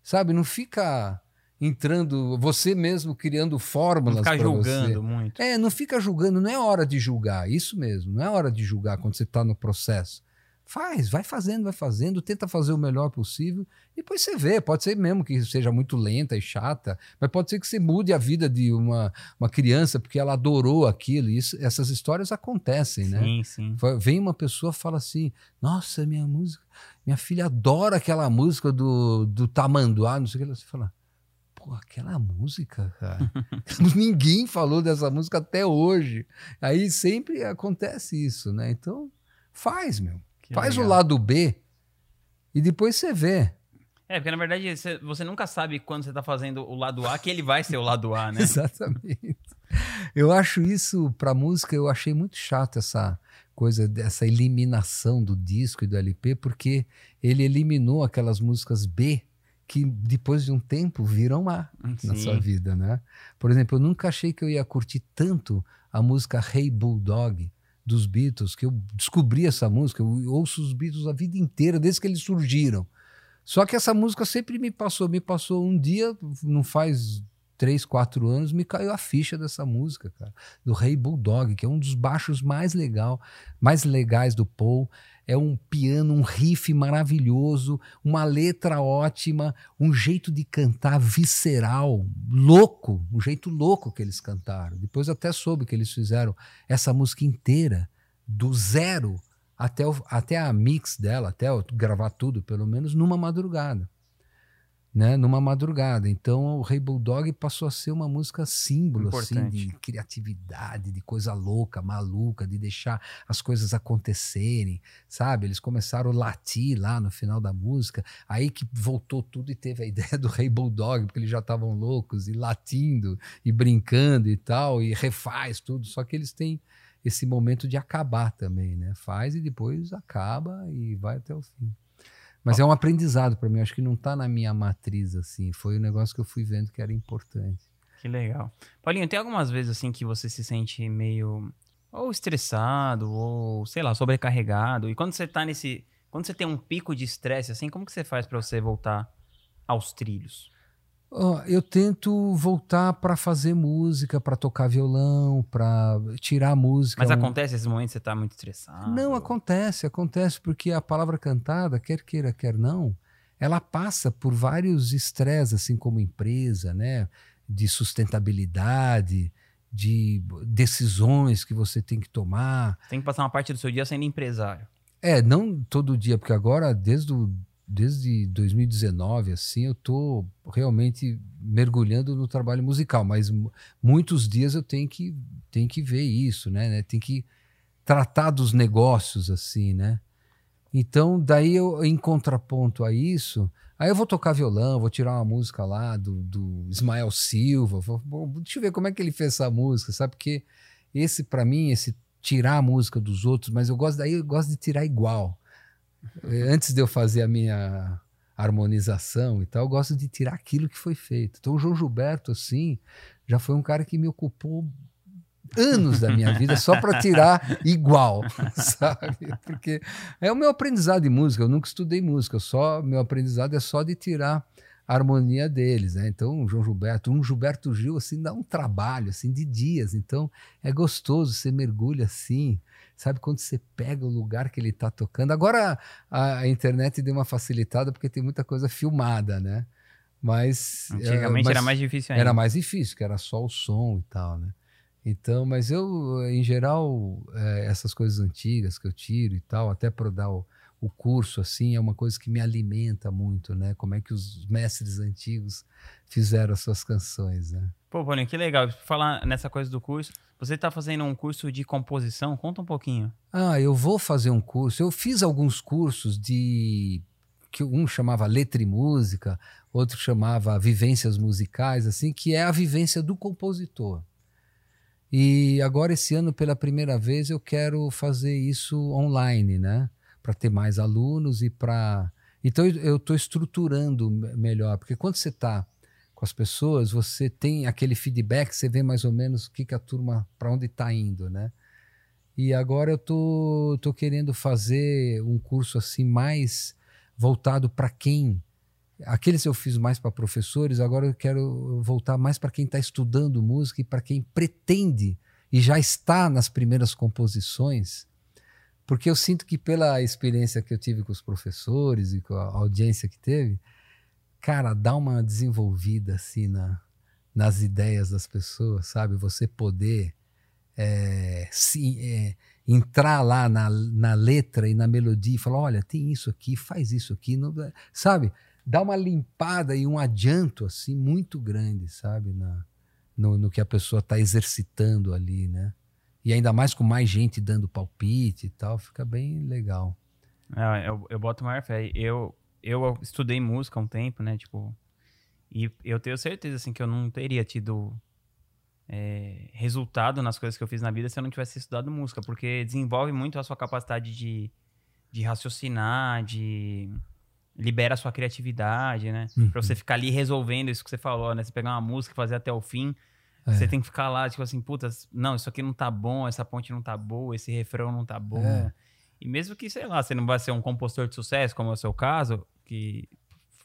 [SPEAKER 2] Sabe? Não fica entrando, você mesmo criando
[SPEAKER 1] Não
[SPEAKER 2] fórmulas para você.
[SPEAKER 1] julgando muito.
[SPEAKER 2] É, não fica julgando, não é hora de julgar, isso mesmo, não é hora de julgar quando você está no processo. Faz, vai fazendo, vai fazendo, tenta fazer o melhor possível, depois você vê. Pode ser mesmo que seja muito lenta e chata, mas pode ser que você mude a vida de uma, uma criança porque ela adorou aquilo. e Isso, essas histórias acontecem, né?
[SPEAKER 1] Sim, sim.
[SPEAKER 2] Vem uma pessoa e fala assim: Nossa, minha música, minha filha adora aquela música do, do Tamanduá, não sei o que. Você fala: Pô, aquela música, cara. Ninguém falou dessa música até hoje. Aí sempre acontece isso, né? Então, faz, meu.
[SPEAKER 1] Que
[SPEAKER 2] faz o
[SPEAKER 1] legal.
[SPEAKER 2] lado B e depois você vê.
[SPEAKER 1] É, porque na verdade você, você nunca sabe quando você tá fazendo o lado A que ele vai ser o lado A, né?
[SPEAKER 2] Exatamente. Eu acho isso, pra música, eu achei muito chato essa coisa dessa eliminação do disco e do LP, porque ele eliminou aquelas músicas B que depois de um tempo viram na
[SPEAKER 1] Sim.
[SPEAKER 2] sua vida, né? Por exemplo, eu nunca achei que eu ia curtir tanto a música Hey Bulldog dos Beatles, que eu descobri essa música, eu ouço os Beatles a vida inteira, desde que eles surgiram. Só que essa música sempre me passou, me passou um dia, não faz três, quatro anos, me caiu a ficha dessa música, cara, do Rei Bulldog, que é um dos baixos mais legal, mais legais do Paul. É um piano, um riff maravilhoso, uma letra ótima, um jeito de cantar visceral, louco, um jeito louco que eles cantaram. Depois até soube que eles fizeram essa música inteira, do zero até, o, até a mix dela, até gravar tudo, pelo menos, numa madrugada né, numa madrugada. Então o Rei Bulldog passou a ser uma música símbolo assim, de criatividade, de coisa louca, maluca, de deixar as coisas acontecerem, sabe? Eles começaram a latir lá no final da música, aí que voltou tudo e teve a ideia do Rei Bulldog, porque eles já estavam loucos e latindo e brincando e tal, e refaz tudo, só que eles têm esse momento de acabar também, né? Faz e depois acaba e vai até o fim. Mas é um aprendizado para mim. Acho que não está na minha matriz, assim. Foi um negócio que eu fui vendo que era importante.
[SPEAKER 1] Que legal. Paulinho, tem algumas vezes, assim, que você se sente meio... Ou estressado, ou, sei lá, sobrecarregado. E quando você tá nesse... Quando você tem um pico de estresse, assim, como que você faz para você voltar aos trilhos?
[SPEAKER 2] Oh, eu tento voltar para fazer música, para tocar violão, para tirar música.
[SPEAKER 1] Mas acontece esses momentos que você tá muito estressado?
[SPEAKER 2] Não, acontece, acontece porque a palavra cantada, quer queira, quer não, ela passa por vários estresses, assim como empresa, né? De sustentabilidade, de decisões que você tem que tomar.
[SPEAKER 1] Tem que passar uma parte do seu dia sendo empresário.
[SPEAKER 2] É, não todo dia, porque agora, desde o desde 2019, assim, eu tô realmente mergulhando no trabalho musical, mas muitos dias eu tenho que, tenho que ver isso, né, né? Tem que tratar dos negócios, assim, né? Então, daí eu, em contraponto a isso, aí eu vou tocar violão, vou tirar uma música lá do, do Ismael Silva, vou, deixa eu ver como é que ele fez essa música, sabe? Porque esse, para mim, esse tirar a música dos outros, mas eu gosto daí, eu gosto de tirar igual. Antes de eu fazer a minha harmonização e tal, eu gosto de tirar aquilo que foi feito. Então, o João Gilberto, assim, já foi um cara que me ocupou anos da minha vida só para tirar igual, sabe? Porque é o meu aprendizado de música. Eu nunca estudei música, só meu aprendizado é só de tirar a harmonia deles, né? Então, João Gilberto, um Gilberto Gil assim dá um trabalho assim de dias. Então, é gostoso, você mergulha assim sabe quando você pega o lugar que ele está tocando. Agora a, a, internet deu uma facilitada porque tem muita coisa filmada, né? Mas
[SPEAKER 1] antigamente
[SPEAKER 2] mas
[SPEAKER 1] era mais difícil ainda.
[SPEAKER 2] Era mais difícil, que era só o som e tal, né? Então, mas eu, em geral, é, essas coisas antigas que eu tiro e tal, até para dar o, o curso, assim, é uma coisa que me alimenta muito, né? Como é que os mestres antigos fizeram as suas canções, né?
[SPEAKER 1] Pô, Paulinho, que legal. Falar nessa coisa do curso, você está fazendo um curso de composição? Conta um pouquinho.
[SPEAKER 2] Ah, eu vou fazer um curso. Eu fiz alguns cursos de que um chamava letra e música, outro chamava vivências musicais, assim, que é a vivência do compositor. E agora esse ano pela primeira vez eu quero fazer isso online, né? Para ter mais alunos e para então eu estou estruturando melhor, porque quando você está com as pessoas, você tem aquele feedback, você vê mais ou menos o que, que a turma, para onde está indo, né? E agora eu tô, tô querendo fazer um curso assim mais voltado para quem. Aqueles eu fiz mais para professores, agora eu quero voltar mais para quem está estudando música e para quem pretende e já está nas primeiras composições, porque eu sinto que pela experiência que eu tive com os professores e com a audiência que teve, cara, dá uma desenvolvida assim na, nas ideias das pessoas, sabe? Você poder é, se, é, entrar lá na, na letra e na melodia e falar: olha, tem isso aqui, faz isso aqui, não, sabe? Dá uma limpada e um adianto assim muito grande, sabe? Na, no, no que a pessoa está exercitando ali, né? E ainda mais com mais gente dando palpite e tal, fica bem legal.
[SPEAKER 1] É, eu, eu boto maior fé. Eu, eu estudei música há um tempo, né? Tipo, e eu tenho certeza, assim, que eu não teria tido é, resultado nas coisas que eu fiz na vida se eu não tivesse estudado música, porque desenvolve muito a sua capacidade de, de raciocinar, de libera a sua criatividade, né? Uhum. Pra você ficar ali resolvendo isso que você falou, né? Você pegar uma música e fazer até o fim, é. você tem que ficar lá, tipo assim, puta, não, isso aqui não tá bom, essa ponte não tá boa, esse refrão não tá bom. É. E mesmo que, sei lá, você não vai ser um compositor de sucesso, como é o seu caso, que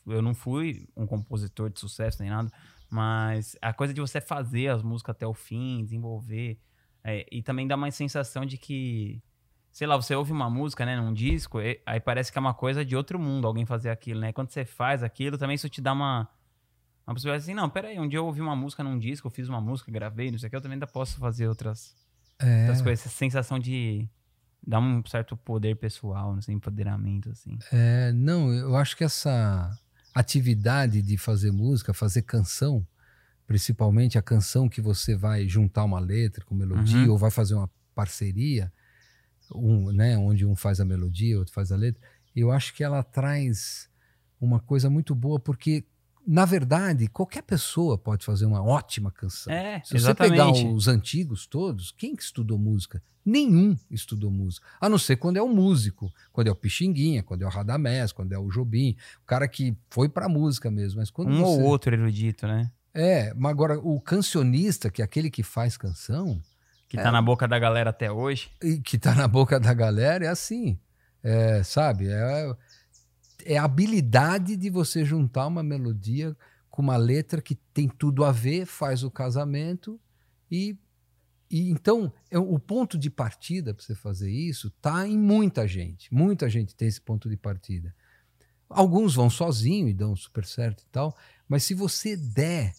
[SPEAKER 1] eu não fui um compositor de sucesso nem nada, mas a coisa de você fazer as músicas até o fim, desenvolver, é, e também dá uma sensação de que, sei lá, você ouve uma música, né, num disco, e, aí parece que é uma coisa de outro mundo alguém fazer aquilo, né? Quando você faz aquilo, também isso te dá uma. Uma possibilidade assim, não, peraí, um dia eu ouvi uma música num disco, eu fiz uma música, gravei, não sei o que, eu também ainda posso fazer outras, é. outras coisas. Essa sensação de dá um certo poder pessoal, assim, empoderamento, assim.
[SPEAKER 2] É, não, eu acho que essa atividade de fazer música, fazer canção, principalmente a canção que você vai juntar uma letra com melodia
[SPEAKER 1] Uhum.
[SPEAKER 2] ou vai fazer uma parceria, um, né, onde um faz a melodia, outro faz a letra, eu acho que ela traz uma coisa muito boa porque na verdade, qualquer pessoa pode fazer uma ótima canção.
[SPEAKER 1] É,
[SPEAKER 2] Se você pegar
[SPEAKER 1] exatamente.
[SPEAKER 2] os antigos todos, quem que estudou música? Nenhum estudou música. A não ser quando é um músico, quando é o Pixinguinha, quando é o Radamés, quando é o Jobim, o cara que foi pra música mesmo. Mas quando
[SPEAKER 1] Um
[SPEAKER 2] você...
[SPEAKER 1] ou outro erudito, né?
[SPEAKER 2] É, mas agora o cancionista, que é aquele que faz canção,
[SPEAKER 1] Que
[SPEAKER 2] É.
[SPEAKER 1] tá na boca da galera até hoje.
[SPEAKER 2] e que tá na boca da galera, é assim. É, sabe? É, é a habilidade de você juntar uma melodia com uma letra que tem tudo a ver, faz o casamento e, e então é, o ponto de partida para você fazer isso tá em muita gente. Muita gente tem esse ponto de partida. Alguns vão sozinho e dão super certo e tal, mas se você der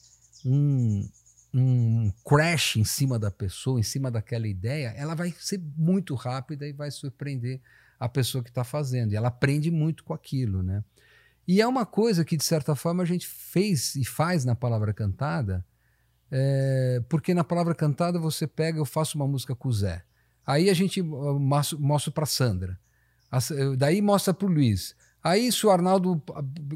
[SPEAKER 2] um, um crash em cima da pessoa, em cima daquela ideia, ela vai ser muito rápida e vai surpreender a pessoa que está fazendo. E ela aprende muito com aquilo, né? E é uma coisa que, de certa forma, a gente fez e faz na palavra cantada, é, porque na palavra cantada você pega, eu faço uma música com o Zé. Aí a gente uh, mostra, para Sandra. Eh, daí mostra para o Luiz. Aí, se o Arnaldo,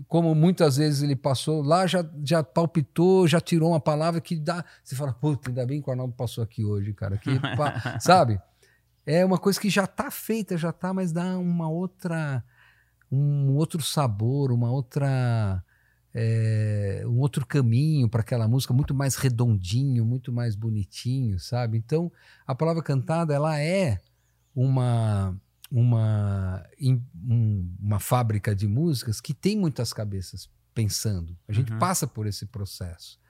[SPEAKER 2] como muitas vezes ele passou lá, já, já palpitou, já tirou uma palavra que dá. Você fala, puta, ainda bem que o Arnaldo passou aqui hoje, cara. Que, pa-" sabe? É uma coisa que já está feita, já está, mas dá uma outra. Um outro sabor, uma outra. é, um outro caminho para aquela música, muito mais redondinho, muito mais bonitinho, sabe? Então, a palavra cantada, ela é uma uma, um- uma fábrica de músicas que tem muitas cabeças pensando. A gente
[SPEAKER 1] Uhum.
[SPEAKER 2] passa por esse processo,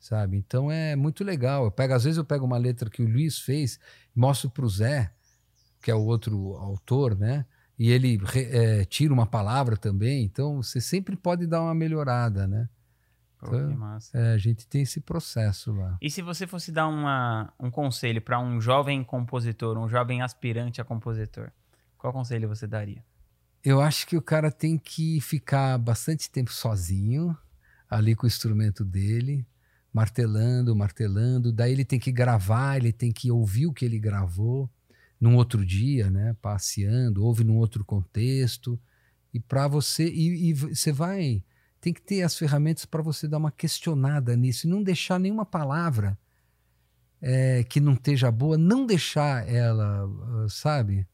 [SPEAKER 2] sabe? Então é muito legal. Eu pego, às vezes eu pego uma letra que o Luiz fez, mostro para o Zé, que é o outro autor, né? E ele é, tira uma palavra também. Então você sempre pode dar uma melhorada, né?
[SPEAKER 1] Pô,
[SPEAKER 2] Então-. É, a gente tem esse processo lá.
[SPEAKER 1] E se você fosse dar uma, um conselho para um jovem compositor, um jovem aspirante a compositor, qual conselho você daria?
[SPEAKER 2] Eu acho que o cara tem que ficar bastante tempo sozinho, ali com o instrumento dele, martelando, martelando. Daí ele tem que gravar, ele tem que ouvir o que ele gravou num outro dia, né? Passeando, ouve num outro contexto. E para você. E, e você vai. Tem que ter as ferramentas para você dar uma questionada nisso e não deixar nenhuma palavra eh, que não esteja boa, não deixar ela, ah, sabe?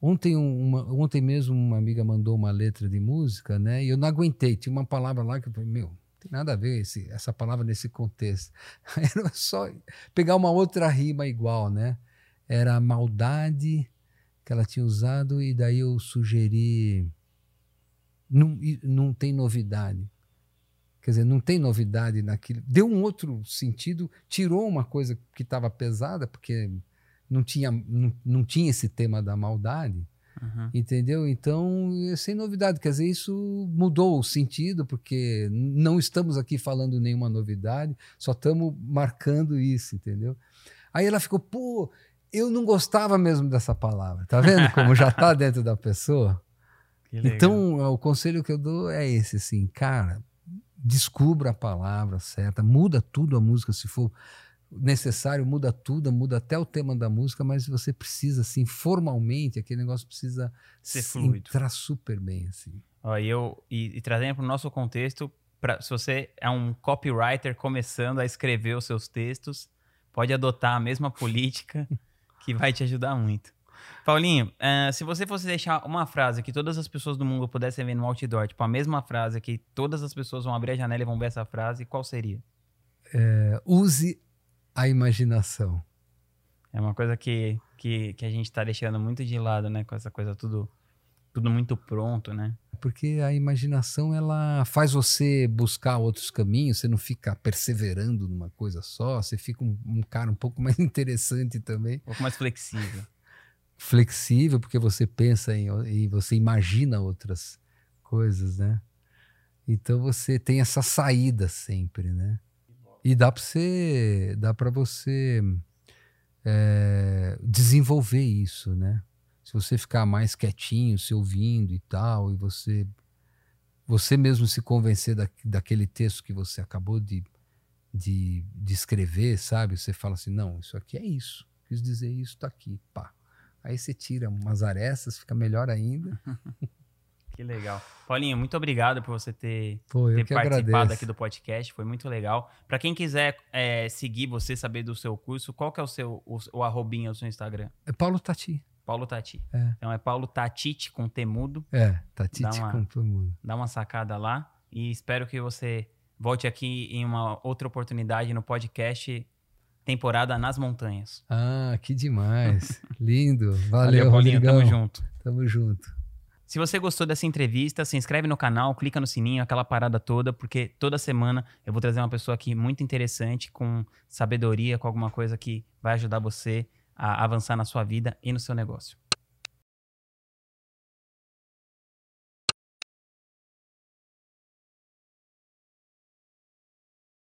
[SPEAKER 2] Ontem, um- uma, ontem mesmo uma amiga mandou uma letra de música, né? E eu não aguentei. Tinha uma palavra lá que eu falei, meu, não tem nada a ver esse, essa palavra nesse contexto. Era só pegar uma outra rima igual, né? Era a maldade que ela tinha usado e daí eu sugeri... Não, não tem novidade. Quer dizer, não tem novidade naquilo. Deu um outro sentido, tirou uma coisa que estava pesada, porque não tinha, não, não tinha esse tema da maldade,
[SPEAKER 1] Uhum.
[SPEAKER 2] entendeu? Então, é sem novidade. Quer dizer, isso mudou o sentido, porque não estamos aqui falando nenhuma novidade, só estamos marcando isso, entendeu? Aí ela ficou, pô, eu não gostava mesmo dessa palavra. Tá vendo como já está dentro da pessoa? Então, o conselho que eu dou é esse, assim, cara, descubra a palavra certa, muda tudo a música, se for necessário, muda tudo, muda até o tema da música, mas você precisa, assim, formalmente, aquele negócio precisa
[SPEAKER 1] Ser
[SPEAKER 2] se-
[SPEAKER 1] fluido.
[SPEAKER 2] entrar super bem, assim.
[SPEAKER 1] Ó, e eu, e, e trazendo para o nosso contexto, pra, se você é um copywriter começando a escrever os seus textos, pode adotar a mesma política que vai te ajudar muito. Paulinho, eh, se você fosse deixar uma frase que todas as pessoas do mundo pudessem ver no outdoor, tipo a mesma frase que todas as pessoas vão abrir a janela e vão ver essa frase, qual seria?
[SPEAKER 2] É, use a imaginação.
[SPEAKER 1] É uma coisa que, que, que a gente tá deixando muito de lado, né? Com essa coisa tudo, tudo muito pronto, né?
[SPEAKER 2] Porque a imaginação, ela faz você buscar outros caminhos, você não fica perseverando numa coisa só, você fica um, um cara um pouco mais interessante também.
[SPEAKER 1] Um pouco mais flexível.
[SPEAKER 2] flexível, porque você pensa em, e você imagina outras coisas, né? Então você tem essa saída sempre, né? E dá para você, dá para você é, desenvolver isso, né? Se você ficar mais quietinho, se ouvindo e tal, e você você mesmo se convencer da, daquele texto que você acabou de, de, de escrever, sabe? Você fala assim, não, isso aqui é isso. Quis dizer isso, tá aqui, pá. Aí você tira umas arestas, fica melhor ainda.
[SPEAKER 1] Que legal. Paulinho, muito obrigado por você ter,
[SPEAKER 2] Pô,
[SPEAKER 1] ter participado
[SPEAKER 2] agradeço.
[SPEAKER 1] aqui do podcast. Foi muito legal. Para quem quiser é, seguir você, saber do seu curso, qual que é o seu o, o arrobinha, o seu Instagram?
[SPEAKER 2] É Paulo Tati.
[SPEAKER 1] Paulo Tati.
[SPEAKER 2] É.
[SPEAKER 1] Então é Paulo Tatite com temudo.
[SPEAKER 2] É, Tati
[SPEAKER 1] Dá uma-
[SPEAKER 2] com todo mundo.
[SPEAKER 1] Dá uma sacada lá e espero que você volte aqui em uma outra oportunidade no podcast temporada nas montanhas.
[SPEAKER 2] Ah, que demais. Lindo. Valeu,
[SPEAKER 1] Paulinho.
[SPEAKER 2] Rodrigão.
[SPEAKER 1] Tamo junto.
[SPEAKER 2] Tamo junto.
[SPEAKER 1] Se você gostou dessa entrevista, se inscreve no canal, clica no sininho, aquela parada toda, porque toda semana eu vou trazer uma pessoa aqui muito interessante, com sabedoria, com alguma coisa que vai ajudar você a avançar na sua vida e no seu negócio.